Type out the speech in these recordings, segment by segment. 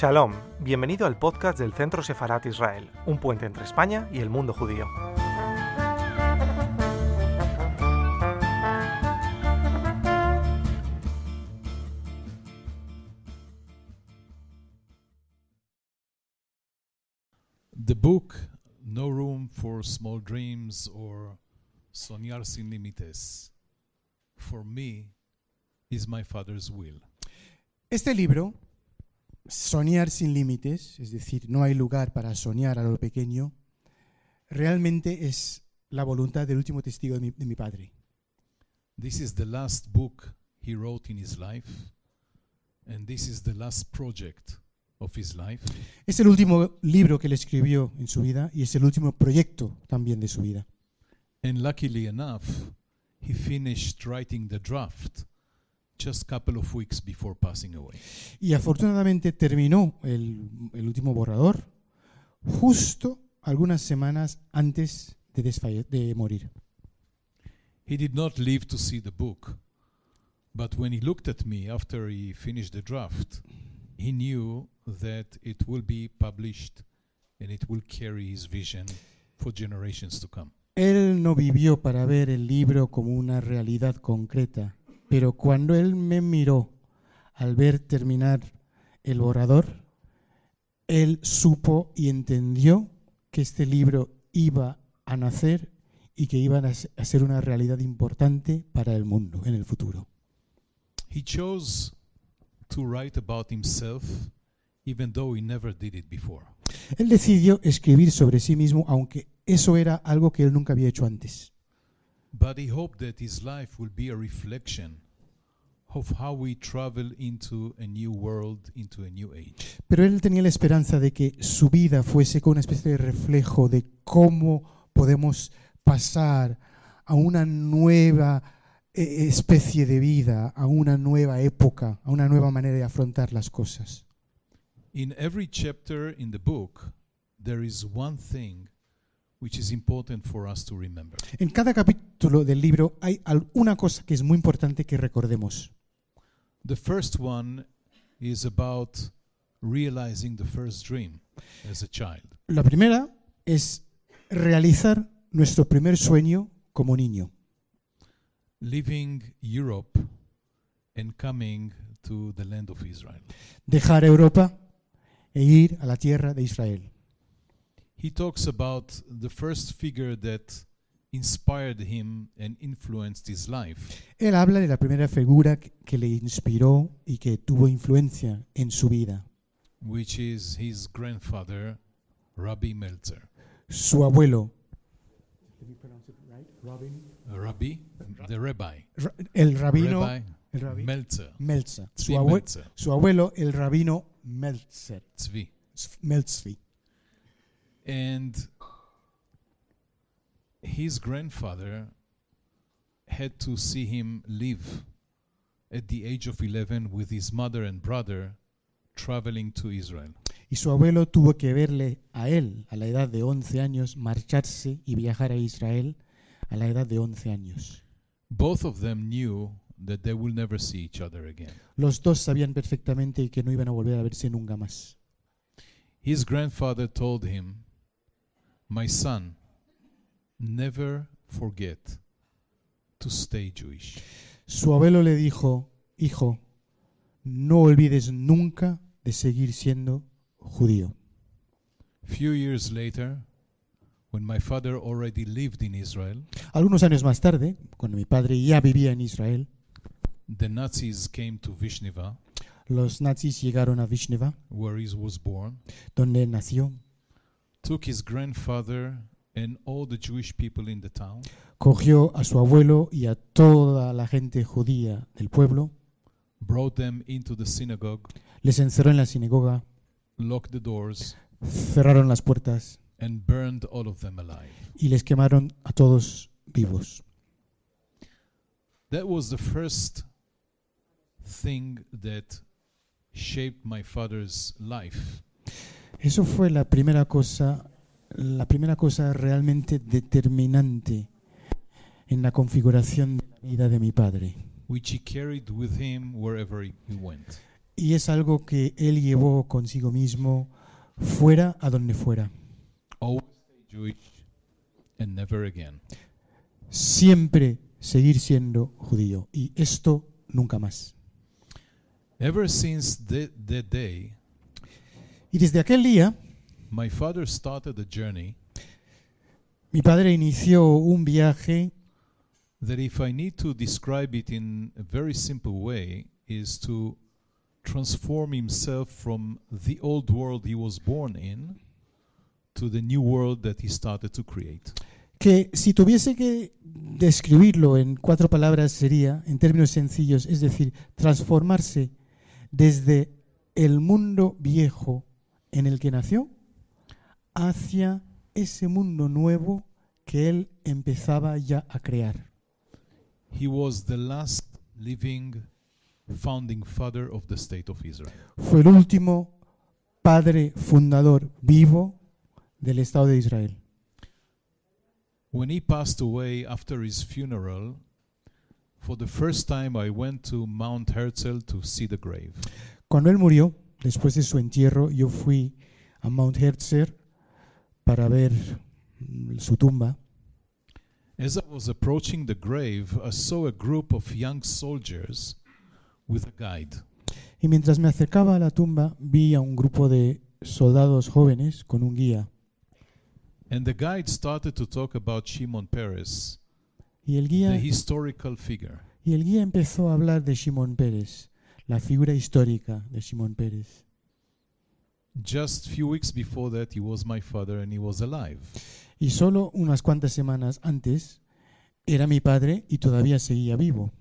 Shalom, bienvenido al podcast del Centro Sefarat Israel, un puente entre España y el mundo judío. The book No Room for Small Dreams or Soñar sin Límites, for me, is my Father's will. Este libro, Soñar sin límites, es decir, no hay lugar para soñar a lo pequeño, realmente es la voluntad del último testigo de mi, de mi padre. This is the last book he wrote in his life, and this is the last project of his life. Es el último libro que él escribió en su vida y es el último proyecto también de su vida. And luckily enough, he finished writing the draft just a couple of weeks before passing away. Y afortunadamente terminó el, el último borrador justo algunas semanas antes de, desfalle- de morir. He did not live to see the book, but when he looked at me after he finished the draft, he knew that it will be published and it will carry his vision for generations to come. Él no vivió para ver el libro como una realidad concreta, pero cuando él me miró al ver terminar el borrador, él supo y entendió que este libro iba a nacer y que iba a se- a ser una realidad importante para el mundo en el futuro. He chose to write about himself even though he never did it before. Él decidió escribir sobre sí mismo, aunque eso era algo que él nunca había hecho antes. But he hoped that his life will be a reflection of how we travel into a new world, into a new age. Pero él tenía la esperanza de que su vida fuese como una especie de reflejo de cómo podemos pasar a una nueva eh, especie de vida, a una nueva época, a una nueva manera de afrontar las cosas. In every chapter in the book, there is one thing which is important for us to remember. En cada capítulo del libro hay una cosa que es muy importante que recordemos. The first one is about realizing the first dream as a child. La primera es realizar nuestro primer sueño como niño. Leaving Europe and coming to the land of Israel. Dejar Europa e ir a la tierra de Israel. He talks about the first figure that inspired him and influenced his life. Él habla de la primera figura que- le inspiró y que tuvo influencia en su vida, which is his grandfather, Rabbi Meltzer. su abuelo, Rabbi, the rabbi. Ra- el rabino rabbi el rabbi Meltzer. Meltzer. Su, Tzvi abue- Meltzer. su abuelo, el rabino Meltzer. Tzvi. Meltzvi. And his grandfather had to see him live at the age of 11 with his mother and brother traveling to Israel. Y su abuelo tuvo que verle a él, a la edad de 11 años, marcharse y viajar a Israel a la edad de 11 años. Both of them knew that they will never see each other again. Los dos sabían perfectamente que no iban a volver a verse nunca más. His grandfather told him, My son, never forget to stay Jewish. Su abuelo le dijo, hijo, no olvides nunca de seguir siendo judío. Few years later, when my father already lived in Israel, Algunos años más tarde, cuando mi padre ya vivía en Israel, the Nazis came to Vishneva, los nazis llegaron a Vishneva, where he was born, donde nació, took his grandfather and all the Jewish people in the town, cogió a su abuelo y a toda la gente judía del pueblo, brought them into the synagogue, les encerró en la sinagoga, locked the doors, cerraron las puertas and burned all of them alive. y les quemaron a todos vivos. That was the first thing that shaped my father's life. Eso fue la primera cosa, la primera cosa realmente determinante en la configuración de la vida de mi padre. which he carried with him wherever he went. y es algo que él llevó consigo mismo fuera a donde fuera. Always stay Jewish and never again. Siempre seguir siendo judío y esto nunca más. Ever since that, that day, Y desde aquel día, my father started a journey mi padre inició un viaje that, if I need to describe it in a very simple way, is to transform himself from the old world he was born in to the new world that he started to create. que si tuviese que describirlo en cuatro palabras sería, en términos sencillos, es decir, transformarse desde el mundo viejo en el que nació hacia ese mundo nuevo que él empezaba ya a crear. He was the last living founding father of the state of Israel. Fue el último padre fundador vivo del Estado de Israel. When he passed away after his funeral, for the first time I went to Mount Herzl to see the grave. Cuando él murió, después de su entierro, yo fui a Mount Herzl para ver su tumba. As I was approaching the grave, I saw a group of young soldiers with a guide. Y mientras me acercaba a la tumba, vi a un grupo de soldados jóvenes con un guía. And the guide started to talk about Shimon Peres, Y el the guía, historical figure. y el guía empezó a hablar de Simón Pérez, la figura histórica de Pérez. Just few weeks before that, he was my father and he was alive. Y solo unas cuantas semanas antes era mi padre y todavía seguía vivo.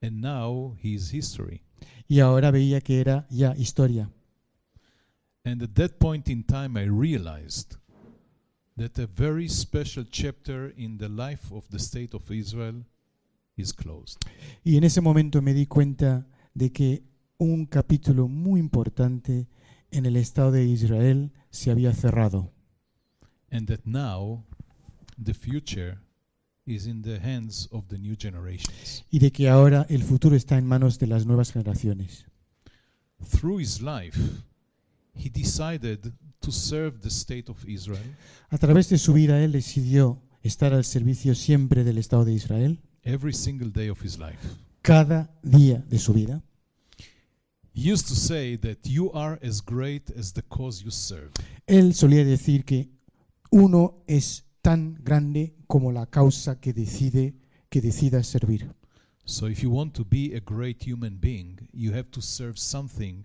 And now he is history. Y ahora veía que era ya historia. And at that point in time, I realized that a very special chapter in the life of the state of Israel is closed. Y en ese momento me di cuenta de que un capítulo muy importante en el Estado de Israel se había cerrado. And that now the future is in the hands of the new generations. y de que ahora el futuro está en manos de las nuevas generaciones. Through his life, he decided to serve the state of Israel A través de su vida él decidió estar al servicio siempre del Estado de Israel, every single day of his life. cada día de su vida. He used to say that you are as great as the cause you serve. Él solía decir que uno es tan grande como la causa que decide que decida servir. So if you want to be a great human being, you have to serve something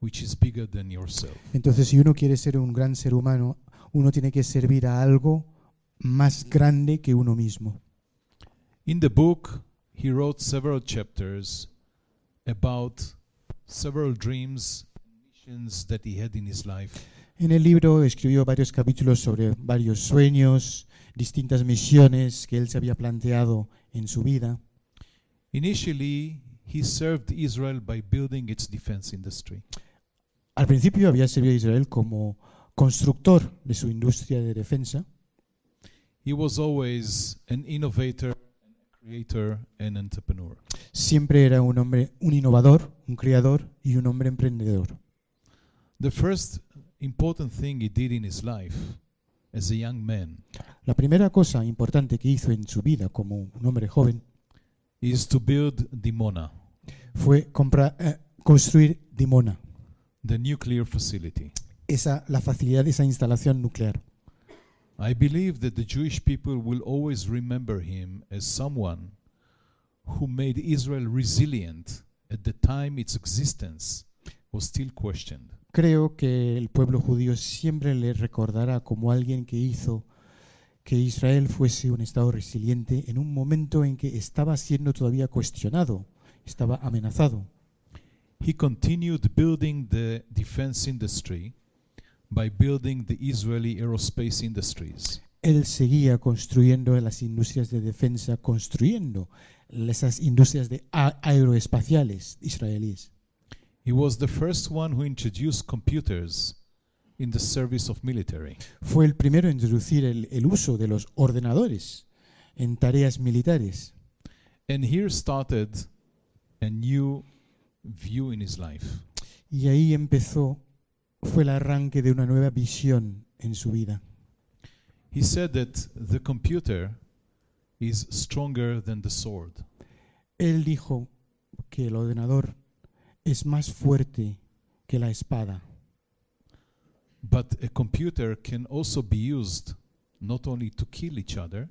which is bigger than yourself. Entonces, si uno quiere ser un gran ser humano, uno tiene que servir a algo más grande que uno mismo. In the book, he wrote several chapters about several dreams and missions that he had in his life. En el libro escribió varios capítulos sobre varios sueños, distintas misiones que él se había planteado en su vida. Initially, he served Israel by building its defense industry. Al principio había servido a Israel como constructor de su industria de defensa. He was always an innovator, creator, and entrepreneur. Siempre era un hombre, un innovador, un creador y un hombre emprendedor. The first important thing he did in his life as a young man La primera cosa importante que hizo en su vida como un hombre joven is to build Dimona, fue eh, construir Dimona, the nuclear facility. esa, la facilidad de esa instalación nuclear. I believe that the Jewish people will always remember him as someone who made Israel resilient at the time its existence was still questioned. Creo que el pueblo judío siempre le recordará como alguien que hizo que Israel fuese un Estado resiliente en un momento en que estaba siendo todavía cuestionado, estaba amenazado. He continued building the defense industry by building the Israeli aerospace industries. Él seguía construyendo las industrias de defensa, construyendo esas industrias de aeroespaciales israelíes. He was the first one who introduced computers in the service of military. Fue el primero en introducir el, el uso de los ordenadores en tareas militares. And here started a new view in his life. Y ahí empezó, fue el arranque de una nueva visión en su vida. He said that the computer is stronger than the sword. Él dijo que el ordenador es más fuerte que la espada, But a computer can also be used not only to kill each other,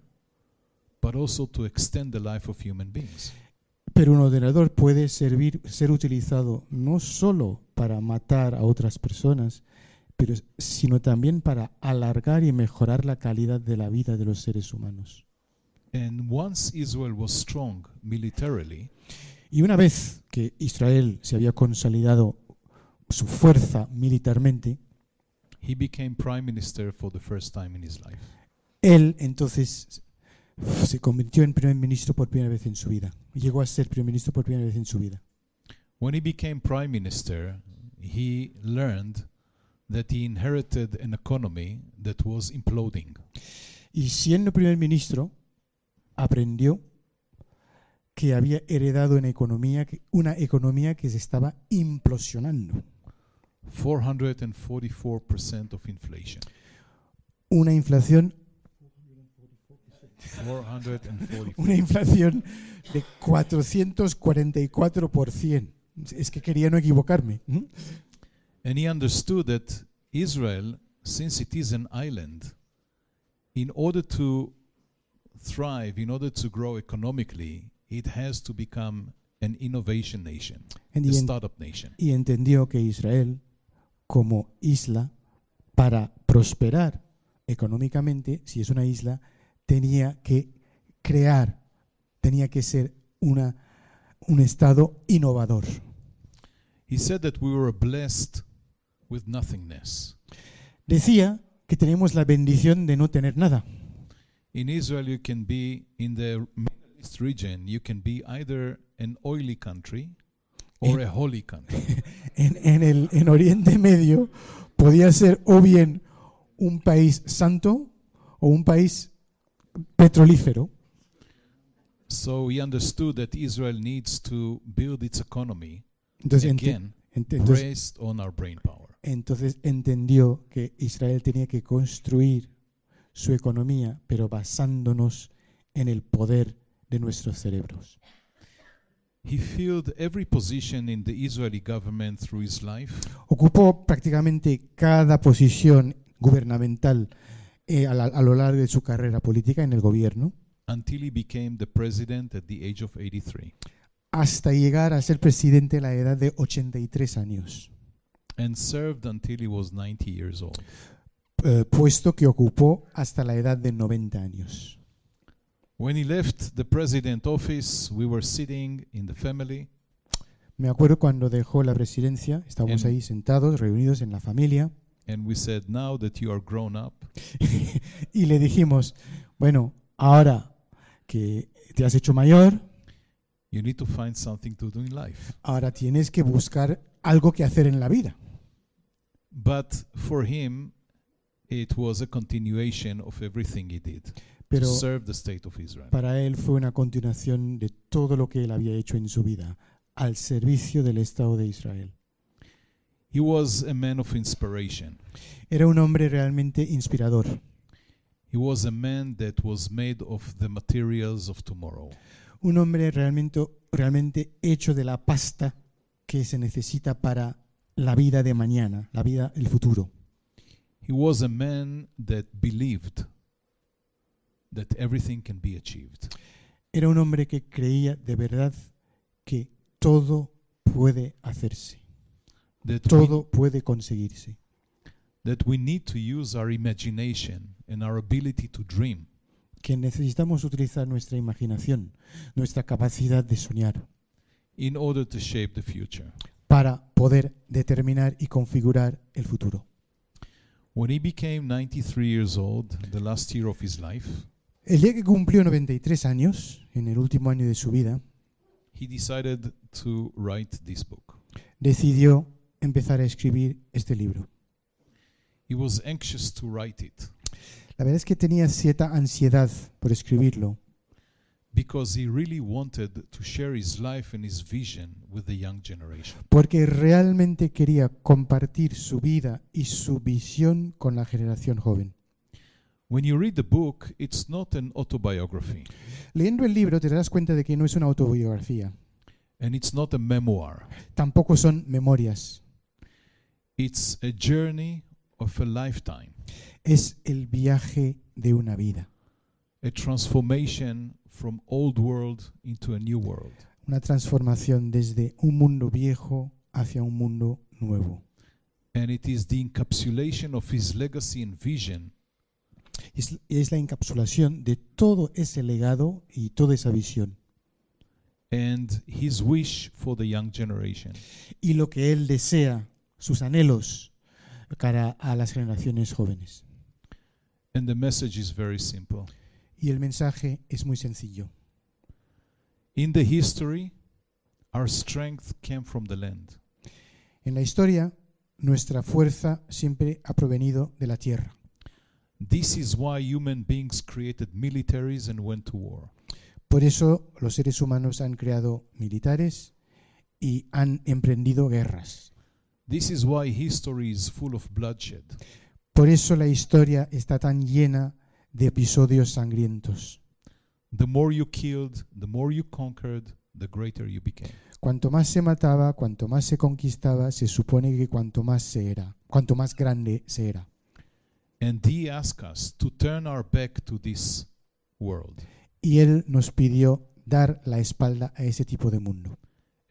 but also to extend the life of human beings. Pero un ordenador puede servir, ser utilizado no solo para matar a otras personas, pero, sino también para alargar y mejorar la calidad de la vida de los seres humanos. And once Israel was strong militarily, Y una vez que Israel se había consolidado su fuerza militarmente, he became prime minister for the first time in his life. él entonces se convirtió en primer ministro por primera vez en su vida. Llegó a ser primer ministro por primera vez en su vida. When he became prime minister, he learned that he inherited an economy that was imploding. Y siendo primer ministro, aprendió que había heredado una economía que, una economía que se estaba implosionando. 444% of inflation. Una inflación, 444. una inflación de 444%. Es que quería no equivocarme. ¿Mm? And he understood that Israel, since it is an island, in order to thrive, in order to grow economically, it has to become an innovation nation, And a startup nation. y entendió que Israel, como isla, para prosperar económicamente, si es una isla, tenía que crear, tenía que ser una, un estado innovador. He said that we were blessed with nothingness. Decía que tenemos la bendición de no tener nada. In Israel, you can be in the Middle East region, you can be either an oily country or In- a holy country. En, en el en Oriente Medio podía ser o bien un país santo o un país petrolífero. so he understood that Israel needs to build its economy Entonces, again ente- based on our brain power. entonces entendió que Israel tenía que construir su economía, pero basándonos en el poder de nuestros cerebros. He filled every position in the Israeli government through his life, Ocupó prácticamente cada posición gubernamental eh, a, la- a lo largo de su carrera política en el gobierno, until he became the president at the age of 83. hasta llegar a ser presidente a la edad de 83 años, and served until he was 90 years old. eh, puesto que ocupó hasta la edad de 90 años. When he left the president office, we were sitting in the family Me acuerdo cuando dejó la presidencia, estábamos ahí sentados, reunidos en la familia, and we said, Now that you are grown up, y le dijimos, bueno, ahora que te has hecho mayor, you need to find something to do in life. ahora tienes que buscar algo que hacer en la vida. But for him, it was a continuation of everything he did Pero to serve the state of Israel. para él fue una continuación de todo lo que él había hecho en su vida, al servicio del Estado de Israel. He was a man of inspiration. Era un hombre realmente inspirador. He was a man that was made of the materials of tomorrow. Un hombre realmente, realmente hecho de la pasta que se necesita para la vida de mañana, la vida, el futuro. He was a man that believed that everything can be achieved. Era un hombre que creía de verdad que todo puede hacerse, That we, todo puede conseguirse, that we need to use our imagination and our ability to dream que necesitamos utilizar nuestra imaginación, nuestra capacidad de soñar in order to shape the future. para poder determinar y configurar el futuro. When he became 93 years old, the last year of his life, El día que cumplió 93 años, en el último año de su vida, he decided to write this book. decidió empezar a escribir este libro. He was anxious to write it La verdad es que tenía cierta ansiedad por escribirlo, because he really wanted to share his life and his vision with the young generation. porque realmente quería compartir su vida y su visión con la generación joven. When you read the book, it's not an autobiography Leyendo el libro te darás cuenta de que no es una autobiografía, and it's not a memoir. tampoco son memorias, It's a journey of a lifetime, es el viaje de una vida, a transformation from old world into a new world. una transformación desde un mundo viejo hacia un mundo nuevo. And it is the encapsulation of his legacy and vision Es, es la encapsulación de todo ese legado y toda esa visión and his wish for the young generation. y lo que él desea, sus anhelos cara a las generaciones jóvenes. And the message is very simple. Y el mensaje es muy sencillo. In the history, our strength came from the land. En la historia, nuestra fuerza siempre ha provenido de la tierra. This is why human beings created militaries and went to war. Por eso los seres humanos han creado militares y han emprendido guerras. This is why history is full of bloodshed. Por eso la historia está tan llena de episodios sangrientos. The more you killed, the more you conquered, the greater you became. Cuanto más se mataba, cuanto más se conquistaba, se supone que cuanto más se era, cuanto más grande se era. And he asked us to turn our back to this world Y él nos pidió dar la espalda a ese tipo de mundo,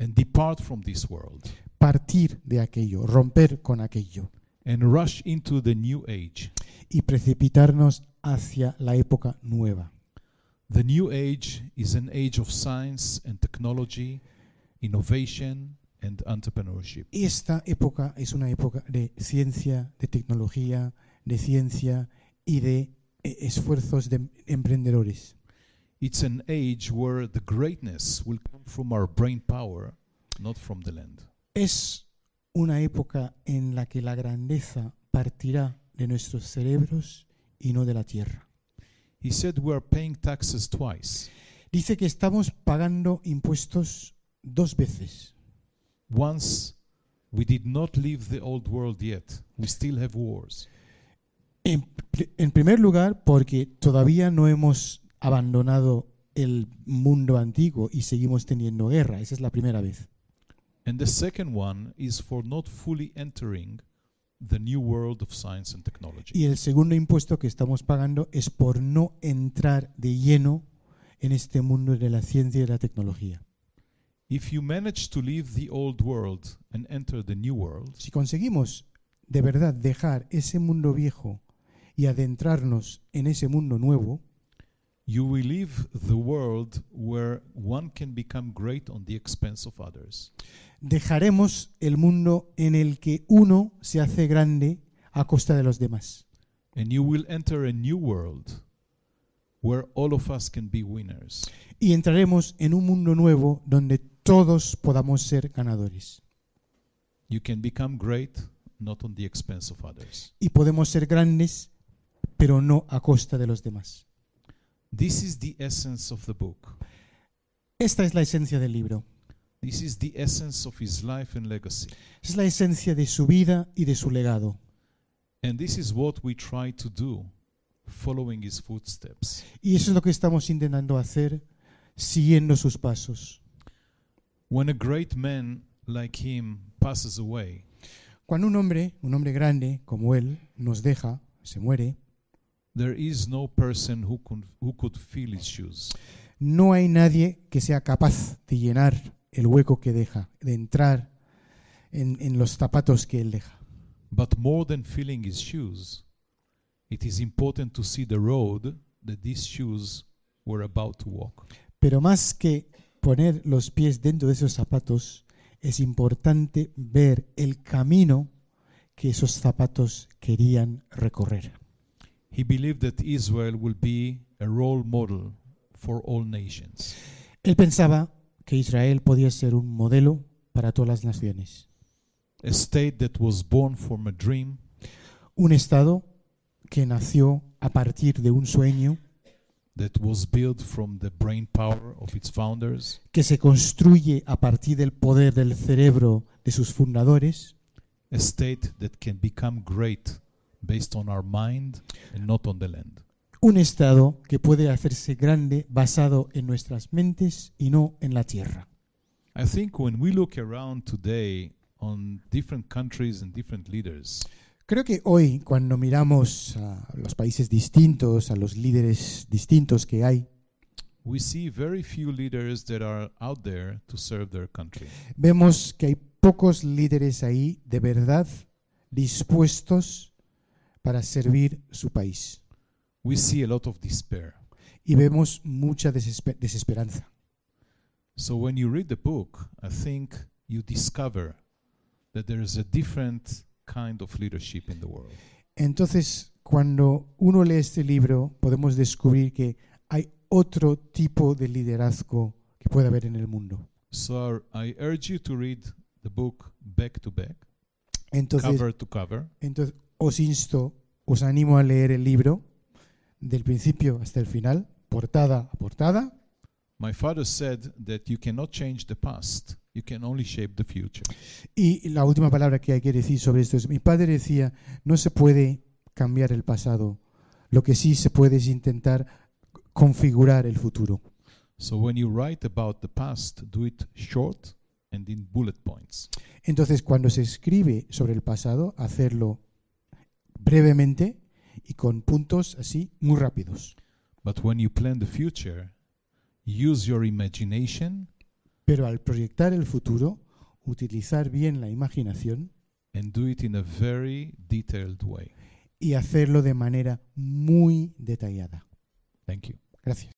and depart from this world partir de aquello, romper con aquello and rush into the new age. y precipitarnos hacia la época nueva. The new age is an age of science and technology, innovation and entrepreneurship. Esta época es una época de ciencia, de tecnología, de ciencia y de eh, esfuerzos de emprendedores. It's an age where the greatness will come from our brain power, not from the land. Es una época en la que la grandeza partirá de nuestros cerebros y no de la tierra. He said we are paying taxes twice. Dice que estamos pagando impuestos dos veces. Once, we did not leave the old world yet. We still have wars. En, en primer lugar, porque todavía no hemos abandonado el mundo antiguo y seguimos teniendo guerra. Esa es la primera vez. And the second one is for not fully entering the new world of science and technology. Y el segundo impuesto que estamos pagando es por no entrar de lleno en este mundo de la ciencia y de la tecnología. If you manage to leave the old world and enter the new world, Si conseguimos de verdad dejar ese mundo viejo y adentrarnos en ese mundo nuevo, you will leave the world where one can become great on the expense of others. Dejaremos el mundo en el que uno se hace grande a costa de los demás. And you will enter a new world where all of us can be winners. Y entraremos en un mundo nuevo donde todos podamos ser ganadores. You can become great not on the expense of others. Y podemos ser grandes, pero no a costa de los demás. This is the essence of the book. Esta es la esencia del libro. This is the essence of his life and legacy. Es la esencia de su vida y de su legado. And this is what we try to do, following his footsteps. Y eso es lo que estamos intentando hacer siguiendo sus pasos. When a great man like him passes away, Cuando un hombre, un hombre grande como él, nos deja, se muere, there is no person who could, who could fill his shoes. no hay nadie que sea capaz de llenar el hueco que deja, de entrar en, en los zapatos que él deja. But more than filling his shoes, it is important to see the road that these shoes were about to walk. Pero más que poner los pies dentro de esos zapatos, es importante ver el camino que esos zapatos querían recorrer. He believed that Israel will be a role model for all nations. Él pensaba que Israel podía ser un modelo para todas las naciones. A state that was born from a dream, Un Estado que nació a partir de un sueño, that was built from the brain power of its founders, que se construye a partir del poder del cerebro de sus fundadores, a state that can become great based on our mind and not on the land. Un estado que puede hacerse grande basado en nuestras mentes y no en la tierra. I think when we look around today on different countries and different leaders, Creo que hoy, cuando miramos a los países distintos, a los líderes distintos que hay, we see very few leaders that are out there to serve their country. vemos que hay pocos líderes ahí de verdad dispuestos para servir su país. We see a lot of despair. Y vemos mucha desespe- desesperanza. So when you read the book, I think you discover that there is a different kind of leadership in the world. Entonces, cuando uno lee este libro, podemos descubrir que hay otro tipo de liderazgo que puede haber en el mundo. So I urge you to read the book back to back, Entonces, cover to cover. entonces os insto, os animo a leer el libro del principio hasta el final, portada a portada. My father said that you cannot change the past, you can only shape the future. Y la última palabra que hay que decir sobre esto es, mi padre decía, no se puede cambiar el pasado, lo que sí se puede es intentar configurar el futuro. So when you write about the past, do it short and in bullet points. Entonces, cuando se escribe sobre el pasado, hacerlo brevemente y con puntos así muy rápidos. But when you plan the future, use your imagination Pero al proyectar el futuro, utilizar bien la imaginación and do it in a very detailed way. y hacerlo de manera muy detallada. Thank you. Gracias.